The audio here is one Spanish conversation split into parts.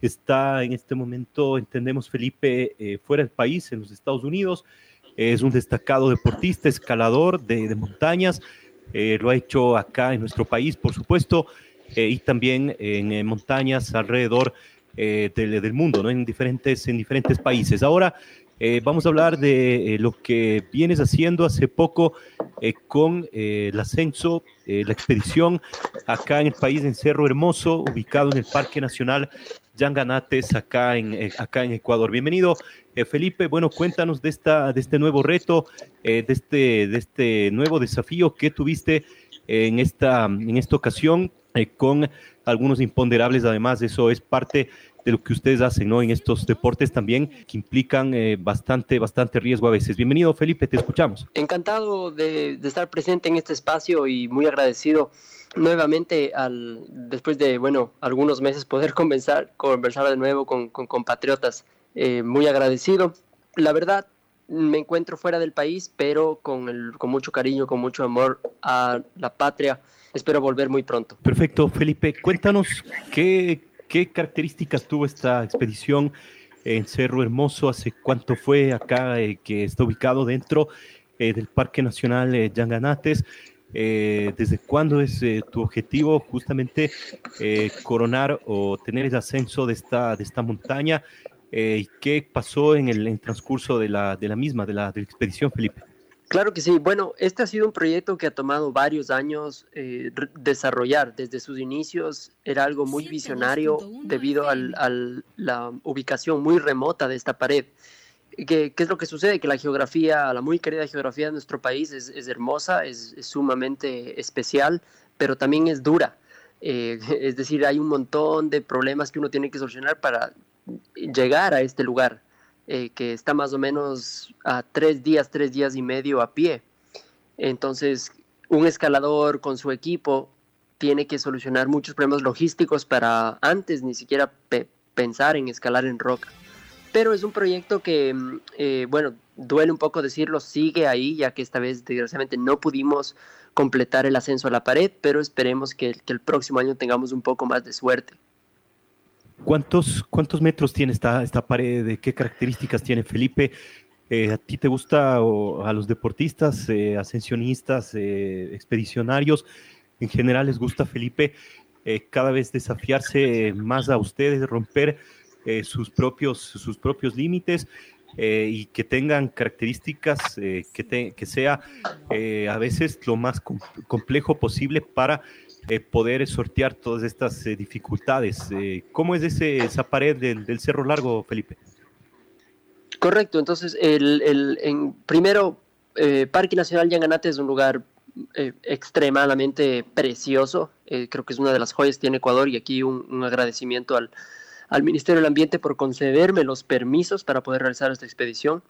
está en este momento, entendemos Felipe, eh, fuera del país, en los Estados Unidos. Es un destacado deportista, escalador de, montañas. Eh, lo ha hecho acá en nuestro país, por supuesto, eh, y también en montañas alrededor del, mundo, ¿no? en, diferentes, en diferentes países. Ahora vamos a hablar de lo que vienes haciendo hace poco con el ascenso, la expedición acá en el país, en Cerro Hermoso, ubicado en el Parque Nacional Jan Ganates acá en, eh, acá en Ecuador. Bienvenido, eh, Felipe. Bueno, cuéntanos de, esta, de este nuevo reto, eh, de, este, de este nuevo desafío que tuviste en esta, en esta ocasión con algunos imponderables. Además, eso es parte de lo que ustedes hacen ¿no? en estos deportes también, que implican bastante, bastante riesgo a veces. Bienvenido, Felipe, te escuchamos. Encantado de, de estar presente en este espacio y muy agradecido nuevamente al, después de, bueno, algunos meses poder conversar, conversar de nuevo con, compatriotas. Eh, muy agradecido. La verdad, me encuentro fuera del país, pero con, el, con mucho cariño, con mucho amor a la patria. Espero volver muy pronto. Perfecto, Felipe. Cuéntanos qué, qué características tuvo esta expedición en Cerro Hermoso, hace cuánto fue acá eh, que está ubicado dentro eh, del Parque Nacional Yanganates. Eh, ¿Desde cuándo es eh, tu objetivo justamente eh, coronar o tener el ascenso de esta, de esta montaña? ¿Y qué pasó en el transcurso de la, de la misma, de la, de la, expedición, Felipe? Claro que sí. Bueno, este ha sido un proyecto que ha tomado varios años desarrollar. Desde sus inicios era algo muy visionario debido a la ubicación muy remota de esta pared. ¿Qué, es lo que sucede? Que la geografía, la muy querida geografía de nuestro país es, hermosa, es, sumamente especial, pero también es dura. Eh, es decir, hay un montón de problemas que uno tiene que solucionar para llegar a este lugar, eh, que está más o menos a tres días, tres días y medio a pie. Entonces, un escalador con su equipo tiene que solucionar muchos problemas logísticos para antes ni siquiera pensar en escalar en roca pero es un proyecto que, mm, eh, bueno, duele un poco decirlo, sigue ahí, ya que esta vez desgraciadamente no pudimos completar el ascenso a la pared, pero esperemos que, el próximo año tengamos un poco más de suerte. ¿Cuántos, cuántos metros tiene esta, esta pared? ¿De qué características tiene Felipe? Eh, ¿A ti te gusta o a los deportistas, eh, ascensionistas, expedicionarios? En general les gusta Felipe cada vez desafiarse más a ustedes, romper eh, sus, propios, sus propios límites eh, y que tengan características eh, que, que, sea a veces lo más complejo posible para poder sortear todas estas dificultades. ¿Cómo es ese, esa pared del, Cerro Largo, Felipe? Correcto, entonces el, el en, primero Parque Nacional Yanganate es un lugar extremadamente precioso. creo que es una de las joyas que tiene Ecuador y aquí un agradecimiento al, al Ministerio del Ambiente por concederme los permisos para poder realizar esta expedición.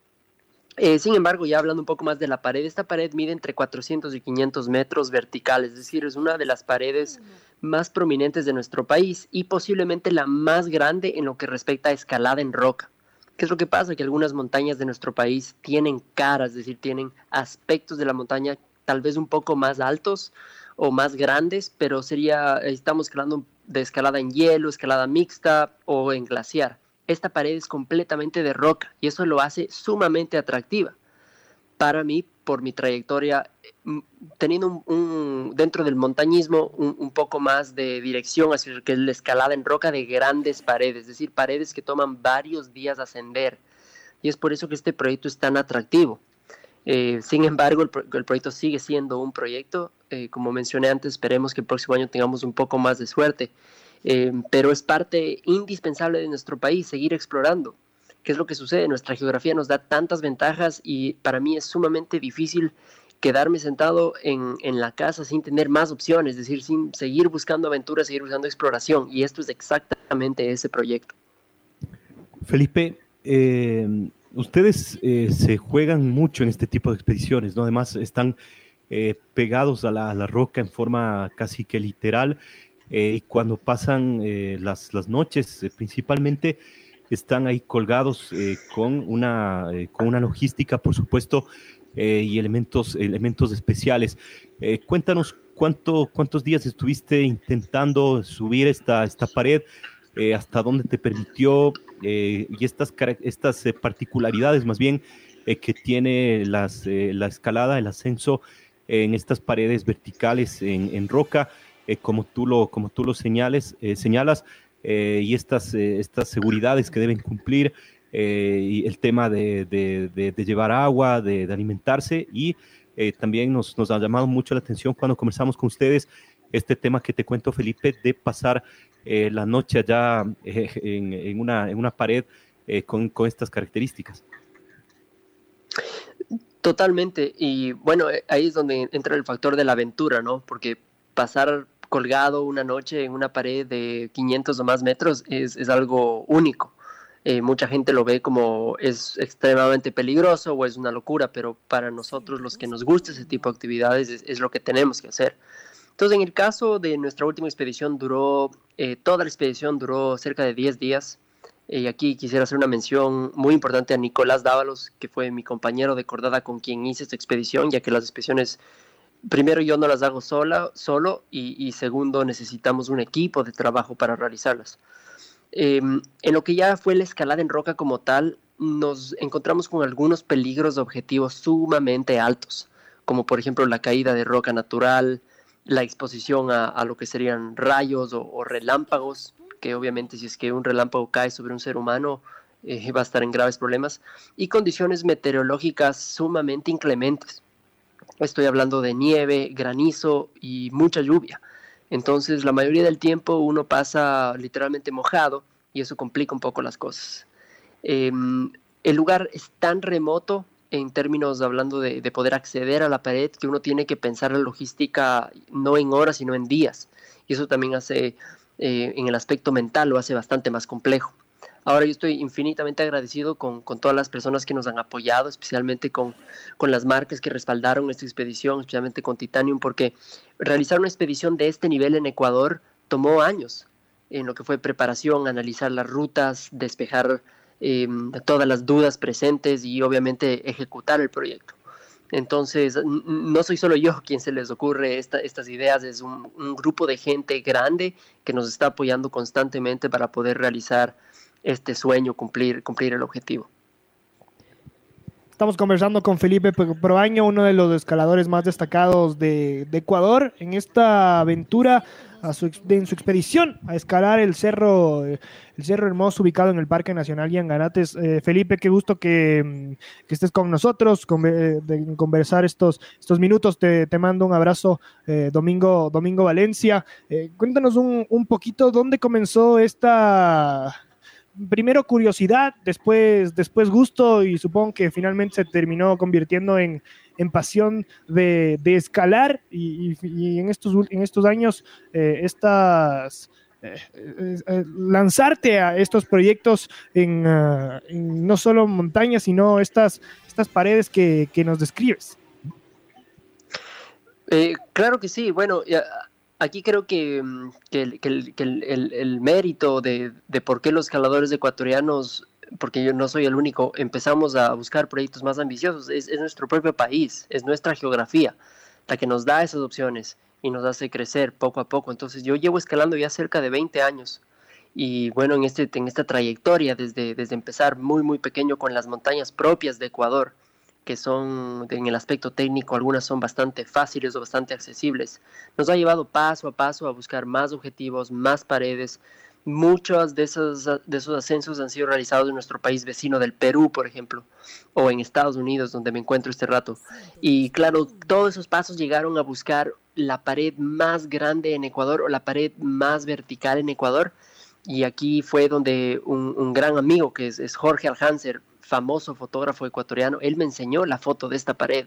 Eh, sin embargo, ya hablando un poco más de la pared, esta pared mide entre 400 y 500 metros verticales, es decir, es una de las paredes más prominentes de nuestro país y posiblemente la más grande en lo que respecta a escalada en roca. ¿Qué es lo que pasa? Que algunas montañas de nuestro país tienen caras, es decir, tienen aspectos de la montaña tal vez un poco más altos o más grandes, pero sería, estamos escalando de escalada en hielo, escalada mixta o en glaciar. Esta pared es completamente de roca y eso lo hace sumamente atractiva. Para mí, por mi trayectoria, mm, teniendo un, dentro del montañismo un, poco más de dirección hacia que la escalada en roca de grandes paredes, es decir, paredes que toman varios días ascender. Y es por eso que este proyecto es tan atractivo. Eh, sin embargo, el, proyecto sigue siendo un proyecto. Eh, como mencioné antes, esperemos que el próximo año tengamos un poco más de suerte. Eh, pero es parte indispensable de nuestro país seguir explorando. ¿Qué es lo que sucede? Nuestra geografía nos da tantas ventajas y para mí es sumamente difícil quedarme sentado en, la casa sin tener más opciones, es decir, sin seguir buscando aventuras, seguir buscando exploración. Y esto es exactamente ese proyecto. Felipe, eh, ustedes eh, se juegan mucho en este tipo de expediciones, ¿no? Además, están eh, pegados a la, roca en forma casi que literal. y cuando pasan las, las, noches, principalmente, están ahí colgados con, una, con una logística, por supuesto, y elementos, elementos especiales. cuéntanos cuánto, cuántos días estuviste intentando subir esta, esta pared, hasta dónde te permitió eh, y estas, estas eh, particularidades más bien eh, que tiene las, la escalada, el ascenso en estas paredes verticales en, roca, como, tú lo, como tú lo señales, señalas, y estas, estas seguridades que deben cumplir, y el tema de, de, llevar agua, de, alimentarse, y también nos, nos ha llamado mucho la atención cuando conversamos con ustedes este tema que te cuento, Felipe, de pasar eh, la noche allá eh, en, una, en, una, pared eh, con, con, estas características. Totalmente. Y bueno, ahí es donde entra el factor de la aventura, ¿no? Porque pasar colgado una noche en una pared de 500 o más metros es, es algo único. mucha gente lo ve como es extremadamente peligroso o es una locura, pero para nosotros los que nos gusta ese tipo de actividades es, es lo que tenemos que hacer. Entonces, en el caso de nuestra última expedición, duró, eh, toda la expedición duró cerca de 10 días. Eh, y aquí quisiera hacer una mención muy importante a Nicolás Dávalos, que fue mi compañero de cordada con quien hice esta expedición, ya que las expediciones, primero yo no las hago sola, solo, y, segundo necesitamos un equipo de trabajo para realizarlas. Em, en lo que ya fue la escalada en roca como tal, nos encontramos con algunos peligros de objetivos sumamente altos, como por ejemplo la caída de roca natural, la exposición a, lo que serían rayos o, relámpagos, que obviamente si es que un relámpago cae sobre un ser humano eh, va a estar en graves problemas, y condiciones meteorológicas sumamente inclementes. Estoy hablando de nieve, granizo y mucha lluvia. Entonces la mayoría del tiempo uno pasa literalmente mojado y eso complica un poco las cosas. Em, el lugar es tan remoto en términos hablando de, poder acceder a la pared, que uno tiene que pensar la logística no en horas, sino en días. Y eso también hace, eh, en el aspecto mental, lo hace bastante más complejo. Ahora yo estoy infinitamente agradecido con, todas las personas que nos han apoyado, especialmente con, con las marcas que respaldaron esta expedición, especialmente con Titanium, porque realizar una expedición de este nivel en Ecuador tomó años, en lo que fue preparación, analizar las rutas, despejar eh, todas las dudas presentes y obviamente ejecutar el proyecto. Entonces, no soy solo yo quien se les ocurre estas ideas, es un, grupo de gente grande que nos está apoyando constantemente para poder realizar este sueño, cumplir, cumplir el objetivo. Estamos conversando con Felipe Proaño, uno de los escaladores más destacados de, de Ecuador, en esta aventura en su expedición a escalar el cerro, el cerro hermoso ubicado en el Parque Nacional Yanganates. Eh, Felipe, qué gusto que, mm, que estés con nosotros, eh, de conversar estos, estos minutos. Te, te mando un abrazo, eh, Domingo, Domingo Valencia. cuéntanos un, un poquito dónde comenzó esta primero curiosidad, después, después gusto y supongo que finalmente se terminó convirtiendo en, en pasión de, escalar y, en, estos, en estos años eh, estas... Eh, eh, lanzarte a estos proyectos en, no solo montañas, sino estas, estas paredes que, nos describes. claro que sí, bueno, aquí creo que, mm, el, mérito de, por qué los escaladores ecuatorianos porque yo no soy el único, empezamos a buscar proyectos más ambiciosos. Es, nuestro propio país, es nuestra geografía la que nos da esas opciones y nos hace crecer poco a poco. Entonces yo llevo escalando ya cerca de 20 años y bueno, en, este, en esta trayectoria, desde, desde empezar muy, muy pequeño con las montañas propias de Ecuador, que son en el aspecto técnico, algunas son bastante fáciles o bastante accesibles, nos ha llevado paso a paso a buscar más objetivos, más paredes, Muchos de esos, de esos ascensos han sido realizados en nuestro país vecino del Perú, por ejemplo, o en Estados Unidos, donde me encuentro este rato. Y claro, todos esos pasos llegaron a buscar la pared más grande en Ecuador o la pared más vertical en Ecuador. Y aquí fue donde un, gran amigo, que es, Jorge Alhanser, famoso fotógrafo ecuatoriano, él me enseñó la foto de esta pared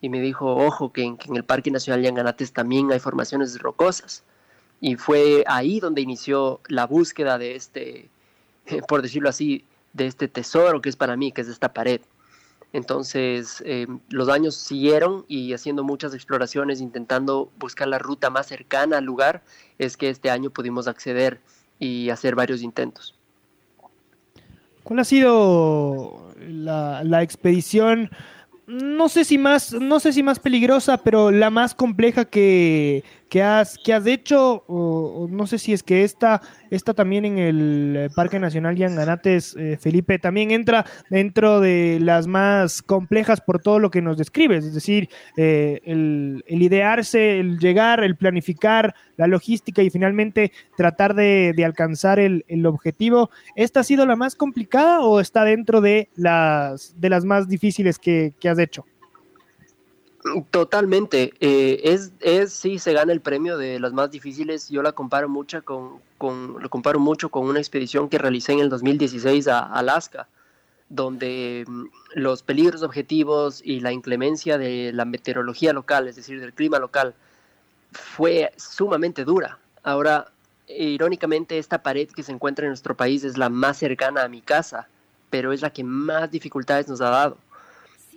y me dijo, ojo, que en, el Parque Nacional Yanganates también hay formaciones rocosas y fue ahí donde inició la búsqueda de este, por decirlo así, de este tesoro que es para mí, que es esta pared. Entonces, eh, los años siguieron y haciendo muchas exploraciones, intentando buscar la ruta más cercana al lugar, es que este año pudimos acceder y hacer varios intentos. ¿Cuál ha sido la, la expedición no sé si más, no sé si más peligrosa, pero la más compleja que, que has, que has hecho, o, no sé si es que esta, esta también en el Parque Nacional Yanganates, eh, Felipe, también entra dentro de las más complejas por todo lo que nos describes, es decir, eh, el, idearse, el llegar, el planificar, la logística y finalmente tratar de, alcanzar el, objetivo. ¿Esta ha sido la más complicada o está dentro de las, de las más difíciles que has hecho? Totalmente. Eh, es, es, sí, se gana el premio de las más difíciles. Yo la comparo mucho con, con, lo comparo mucho con una expedición que realicé en el 2016 a Alaska, donde mm, los peligros objetivos y la inclemencia de la meteorología local, es decir, del clima local, fue sumamente dura. Ahora, irónicamente, esta pared que se encuentra en nuestro país es la más cercana a mi casa, pero es la que más dificultades nos ha dado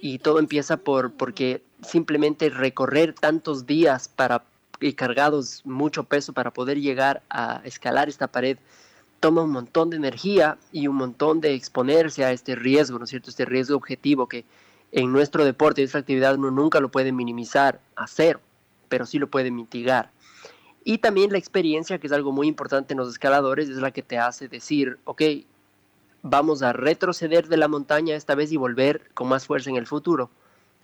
y todo empieza por porque simplemente recorrer tantos días para y cargados mucho peso para poder llegar a escalar esta pared toma un montón de energía y un montón de exponerse a este riesgo, ¿no es cierto? Este riesgo objetivo que en nuestro deporte, esta actividad uno nunca lo puede minimizar a cero, pero sí lo puede mitigar. Y también la experiencia, que es algo muy importante en los escaladores, es la que te hace decir, ok, vamos a retroceder de la montaña esta vez y volver con más fuerza en el futuro,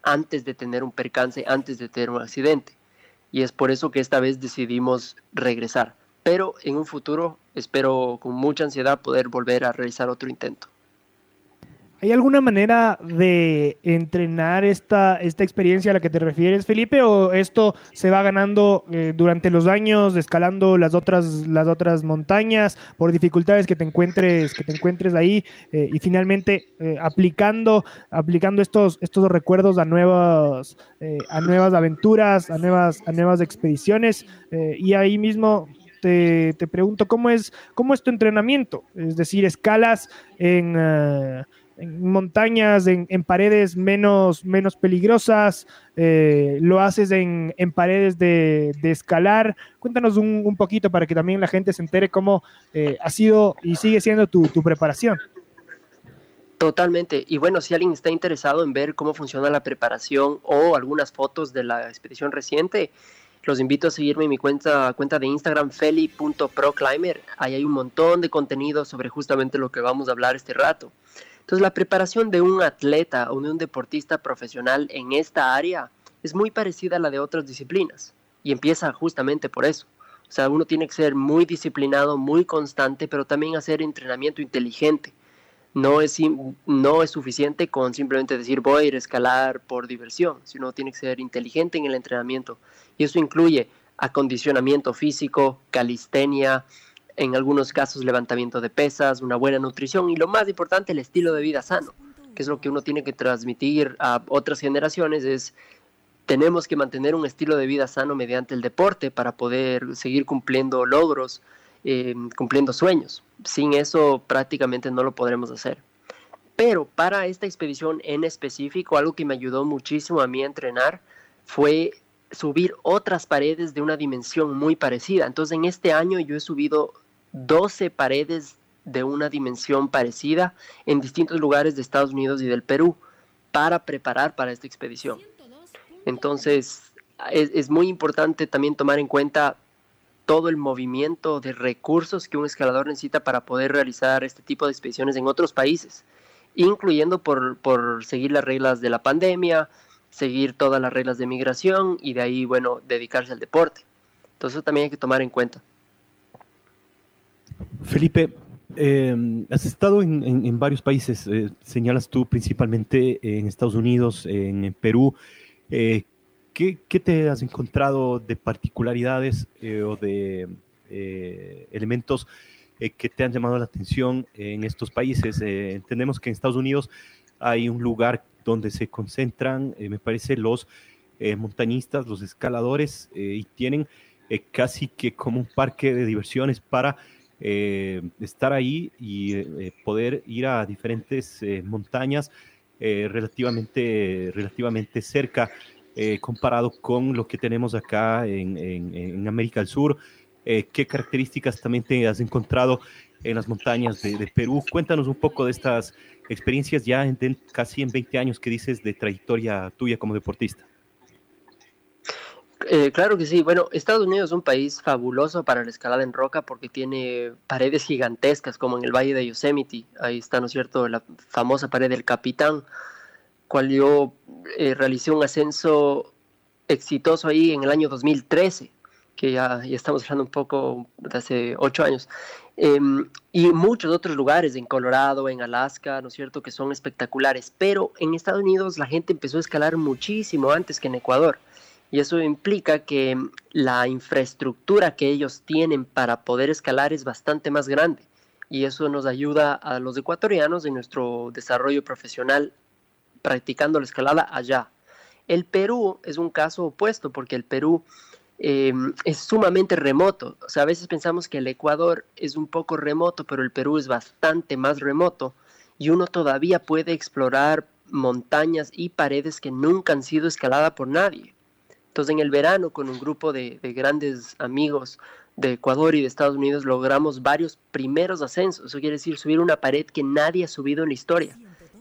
antes de tener un percance, antes de tener un accidente. Y es por eso que esta vez decidimos regresar. Pero en un futuro espero con mucha ansiedad poder volver a realizar otro intento. ¿Hay alguna manera de entrenar esta, esta experiencia a la que te refieres, Felipe? ¿O esto se va ganando eh, durante los años, escalando las otras, las otras montañas, por dificultades que te encuentres, que te encuentres ahí, eh, y finalmente eh, aplicando, aplicando estos, estos recuerdos a nuevas, a nuevas aventuras, a nuevas, a nuevas expediciones? y ahí mismo te, te, pregunto, ¿cómo es, ¿cómo es tu entrenamiento? Es decir, escalas en en montañas, en, paredes menos, menos peligrosas, eh, lo haces en, paredes de, escalar. Cuéntanos un, poquito para que también la gente se entere cómo eh, ha sido y sigue siendo tu, preparación. Totalmente. Y bueno, si alguien está interesado en ver cómo funciona la preparación o algunas fotos de la expedición reciente, los invito a seguirme en mi cuenta, cuenta de Instagram, feli.proclimber. Ahí hay un montón de contenido sobre justamente lo que vamos a hablar este rato. Entonces, la preparación de un atleta o de un deportista profesional en esta área es muy parecida a la de otras disciplinas y empieza justamente por eso. O sea, uno tiene que ser muy disciplinado, muy constante, pero también hacer entrenamiento inteligente. No es, no es suficiente con simplemente decir voy a ir a escalar por diversión, sino tiene que ser inteligente en el entrenamiento. Y eso incluye acondicionamiento físico, calistenia, en algunos casos levantamiento de pesas, una buena nutrición y lo más importante, el estilo de vida sano, que es lo que uno tiene que transmitir a otras generaciones, es tenemos que mantener un estilo de vida sano mediante el deporte para poder seguir cumpliendo logros, eh, cumpliendo sueños. Sin eso prácticamente no lo podremos hacer. Pero para esta expedición en específico, algo que me ayudó muchísimo a mí a entrenar fue subir otras paredes de una dimensión muy parecida. Entonces en este año yo he subido 12 paredes de una dimensión parecida en distintos lugares de Estados Unidos y del Perú para preparar para esta expedición. Entonces es, muy importante también tomar en cuenta todo el movimiento de recursos que un escalador necesita para poder realizar este tipo de expediciones en otros países, incluyendo por, por seguir las reglas de la pandemia, seguir todas las reglas de migración y de ahí, bueno, dedicarse al deporte. Entonces también hay que tomar en cuenta. Felipe, eh, has estado en, varios países, eh, señalas tú principalmente en Estados Unidos, en, Perú. Eh, ¿qué, te has encontrado de particularidades o de elementos que te han llamado la atención en estos países? entendemos que en Estados Unidos hay un lugar donde se concentran, me parece, los montañistas, los escaladores, y tienen casi que como un parque de diversiones para eh, estar ahí y eh, poder ir a diferentes eh, montañas relativamente, relativamente cerca comparado con lo que tenemos acá en, América del Sur. ¿Qué características también te has encontrado en las montañas de, Perú? Cuéntanos un poco de estas experiencias ya en, casi en 20 años que dices de trayectoria tuya como deportista. Eh, claro que sí. Bueno, Estados Unidos es un país fabuloso para la escalada en roca porque tiene paredes gigantescas como en el Valle de Yosemite. Ahí está, ¿no es cierto?, la famosa pared del Capitán, cual yo eh, realicé un ascenso exitoso ahí en el año 2013, que ya, estamos hablando un poco de hace ocho años. Em, y muchos otros lugares, en Colorado, en Alaska, ¿no es cierto?, que son espectaculares. Pero en Estados Unidos la gente empezó a escalar muchísimo antes que en Ecuador. Y eso implica que la infraestructura que ellos tienen para poder escalar es bastante más grande. Y eso nos ayuda a los ecuatorianos en nuestro desarrollo profesional practicando la escalada allá. El Perú es un caso opuesto porque el Perú em, es sumamente remoto. O sea, a veces pensamos que el Ecuador es un poco remoto, pero el Perú es bastante más remoto y uno todavía puede explorar montañas y paredes que nunca han sido escaladas por nadie. Entonces en el verano con un grupo de, grandes amigos de Ecuador y de Estados Unidos logramos varios primeros ascensos. Eso quiere decir subir una pared que nadie ha subido en la historia,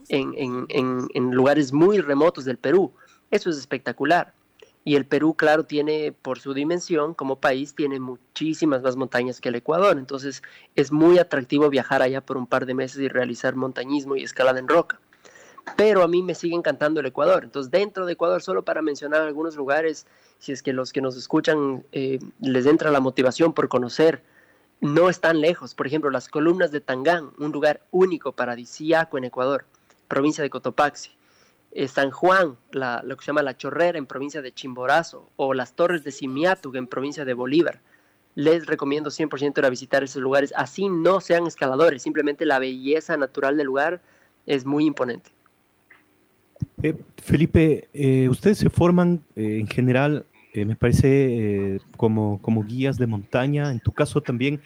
en, lugares muy remotos del Perú. Eso es espectacular. Y el Perú, claro, tiene, por su dimensión como país, tiene muchísimas más montañas que el Ecuador. Entonces es muy atractivo viajar allá por un par de meses y realizar montañismo y escalada en roca pero a mí me sigue encantando el Ecuador. Entonces, dentro de Ecuador, solo para mencionar algunos lugares, si es que los que nos escuchan eh, les entra la motivación por conocer, no están lejos. Por ejemplo, las columnas de Tangán, un lugar único paradisíaco en Ecuador, provincia de Cotopaxi. Eh, San Juan, lo que se llama La Chorrera en provincia de Chimborazo, o las Torres de Simiatug en provincia de Bolívar. Les recomiendo 100% ir a visitar esos lugares, así no sean escaladores, simplemente la belleza natural del lugar es muy imponente. Eh, Felipe, eh, ustedes se forman eh, en general, me parece, como, como guías de montaña. En tu caso también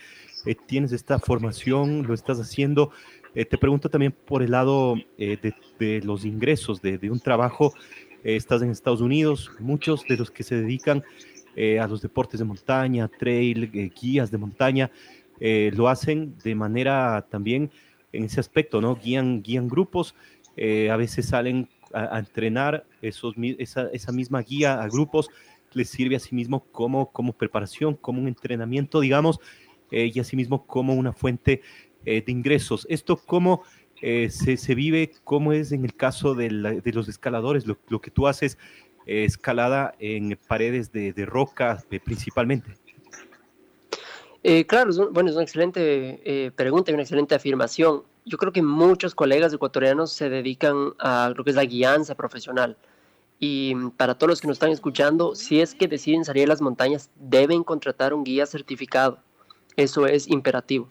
tienes esta formación, lo estás haciendo. te pregunto también por el lado de, los ingresos de, de un trabajo. estás en Estados Unidos, muchos de los que se dedican a los deportes de montaña, trail, guías de montaña, lo hacen de manera también en ese aspecto, ¿no? Guían, guían grupos, a veces salen a, entrenar esos, esa, esa, misma guía a grupos, les sirve a sí mismo como, como preparación, como un entrenamiento, digamos, eh, y asimismo como una fuente eh, de ingresos. Esto cómo eh, se, se, vive, cómo es en el caso de, de los escaladores, lo, lo, que tú haces, escalada en paredes de, de roca principalmente. claro, bueno, es una excelente pregunta y una excelente afirmación yo creo que muchos colegas ecuatorianos se dedican a lo que es la guianza profesional. Y para todos los que nos están escuchando, si es que deciden salir a las montañas, deben contratar un guía certificado. Eso es imperativo,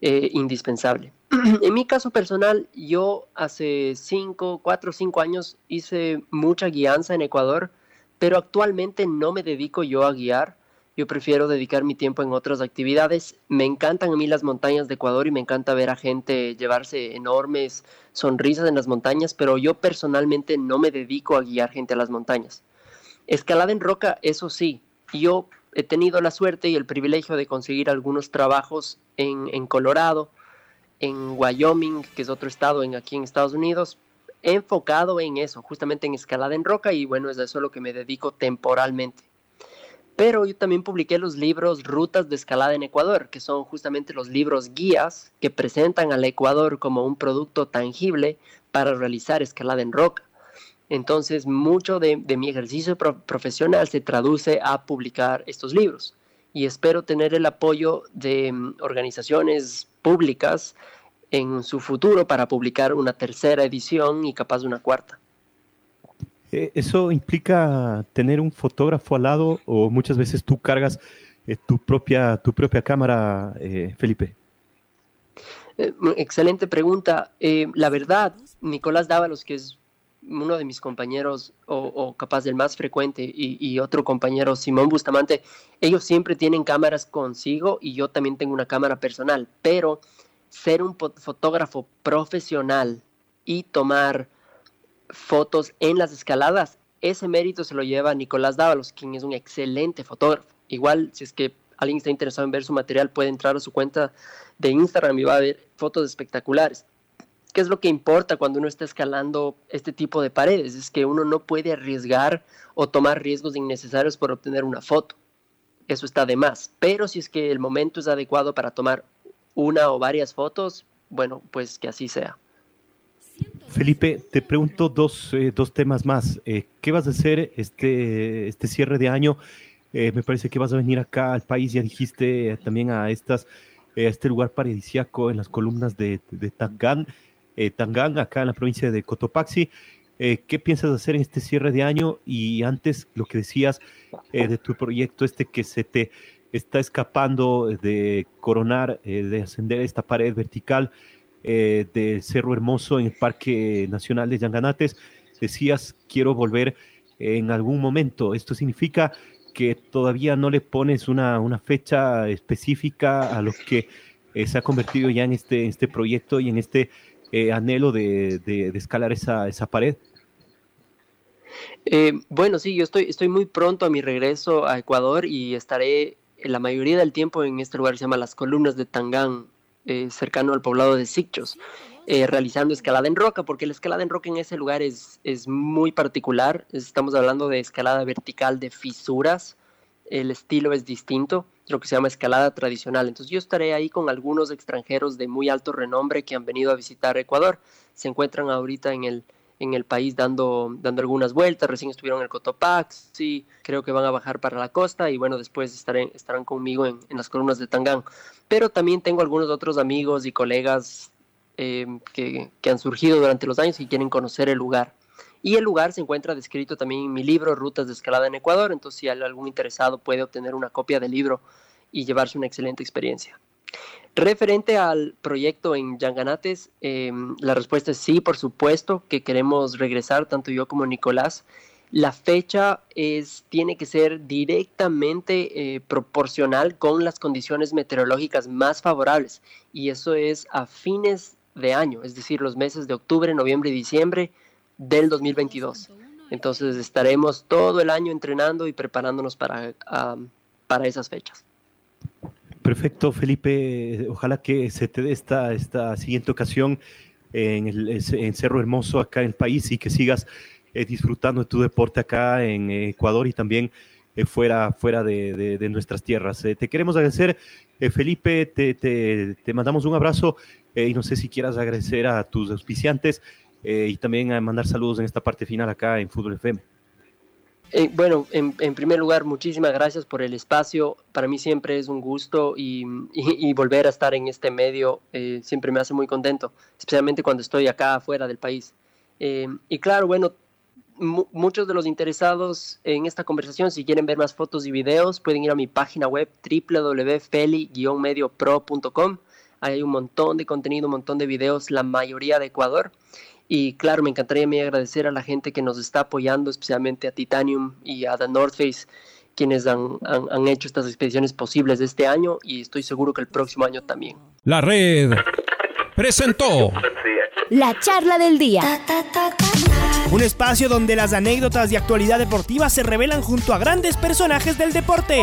eh, indispensable. en mi caso personal, yo hace 5, 4 o 5 años hice mucha guianza en Ecuador, pero actualmente no me dedico yo a guiar yo prefiero dedicar mi tiempo en otras actividades. Me encantan a mí las montañas de Ecuador y me encanta ver a gente llevarse enormes sonrisas en las montañas, pero yo personalmente no me dedico a guiar gente a las montañas. Escalada en roca, eso sí, yo he tenido la suerte y el privilegio de conseguir algunos trabajos en, Colorado, en Wyoming, que es otro estado en, aquí en Estados Unidos, enfocado en eso, justamente en escalada en roca y bueno, es a eso lo que me dedico temporalmente. Pero yo también publiqué los libros Rutas de Escalada en Ecuador, que son justamente los libros guías que presentan al Ecuador como un producto tangible para realizar escalada en roca. Entonces, mucho de, mi ejercicio profesional se traduce a publicar estos libros. y espero tener el apoyo de mm, organizaciones públicas en su futuro para publicar una tercera edición y capaz una cuarta. Eh, ¿Eso implica tener un fotógrafo al lado o muchas veces tú cargas eh, tu, propia, tu propia cámara, eh, Felipe? excelente pregunta. la verdad, Nicolás Dávalos, que es uno de mis compañeros, o, capaz del más frecuente, y, otro compañero, Simón Bustamante, ellos siempre tienen cámaras consigo y yo también tengo una cámara personal, pero ser un fotógrafo profesional y tomar fotos en las escaladas, ese mérito se lo lleva Nicolás Dávalos, quien es un excelente fotógrafo. Igual, si es que alguien está interesado en ver su material, puede entrar a su cuenta de Instagram y va a ver fotos espectaculares. ¿Qué es lo que importa cuando uno está escalando este tipo de paredes? Es que uno no puede arriesgar o tomar riesgos innecesarios por obtener una foto. Eso está de más. Pero si es que el momento es adecuado para tomar una o varias fotos, bueno, pues que así sea. Felipe, te pregunto dos, eh, dos temas más. Eh, ¿Qué vas a hacer este, este cierre de año? Eh, me parece que vas a venir acá al país, ya dijiste también a, estas, este lugar paradisíaco en las columnas de, de Tangán, Tangán, acá en la provincia de Cotopaxi. ¿Qué piensas hacer en este cierre de año? Y antes, lo que decías de tu proyecto, este que se te está escapando de coronar, de ascender esta pared vertical eh, del Cerro Hermoso en el Parque Nacional de Yanganates. Decías, quiero volver en algún momento. Esto significa que todavía no le pones una, una fecha específica a lo que eh, se ha convertido ya en este, este proyecto y en este eh, anhelo de, de, escalar esa, esa pared. bueno, sí, yo estoy, estoy muy pronto a mi regreso a Ecuador y estaré la mayoría del tiempo en este lugar se llama Las Columnas de Tangán, eh, cercano al poblado de Sicchos, eh, realizando escalada en roca, porque la escalada en roca en ese lugar es, es muy particular. Estamos hablando de escalada vertical de fisuras. El estilo es distinto, lo que se llama escalada tradicional. Entonces yo estaré ahí con algunos extranjeros de muy alto renombre que han venido a visitar Ecuador. Se encuentran ahorita en el, en el país dando, dando algunas vueltas, recién estuvieron en el Cotopaxi, creo que van a bajar para la costa y bueno, después estaré, estarán conmigo en, las columnas de Tangán. Pero también tengo algunos otros amigos y colegas eh, que, que, han surgido durante los años y quieren conocer el lugar. Y el lugar se encuentra descrito también en mi libro Rutas de Escalada en Ecuador, entonces si algún interesado puede obtener una copia del libro y llevarse una excelente experiencia. Referente al proyecto en Yanganates, em, la respuesta es sí, por supuesto, que queremos regresar, tanto yo como Nicolás. La fecha es, tiene que ser directamente eh, proporcional con las condiciones meteorológicas más favorables y eso es a fines de año, es decir, los meses de octubre, noviembre y diciembre del 2022. Entonces estaremos todo el año entrenando y preparándonos para, para esas fechas. Perfecto, Felipe. Ojalá que se te dé esta, esta siguiente ocasión en, el, Cerro Hermoso acá en el país y que sigas eh, disfrutando de tu deporte acá en Ecuador y también eh, fuera, fuera de, nuestras tierras. Eh, te queremos agradecer, Felipe, te, te, mandamos un abrazo y no sé si quieras agradecer a tus auspiciantes y también a mandar saludos en esta parte final acá en Fútbol FM. Eh, bueno, en, primer lugar, muchísimas gracias por el espacio. Para mí siempre es un gusto y, volver a estar en este medio eh, siempre me hace muy contento, especialmente cuando estoy acá afuera del país. Eh, y claro, bueno, muchos de los interesados en esta conversación, si quieren ver más fotos y videos, pueden ir a mi página web www.feli-mediopro.com. Hay un montón de contenido, un montón de videos, la mayoría de Ecuador. Y claro, me encantaría mí agradecer a la gente que nos está apoyando, especialmente a Titanium y a The North Face, quienes han, han, hecho estas expediciones posibles de este año y estoy seguro que el próximo año también. La red presentó la charla del día. Un espacio donde las anécdotas de actualidad deportiva se revelan junto a grandes personajes del deporte.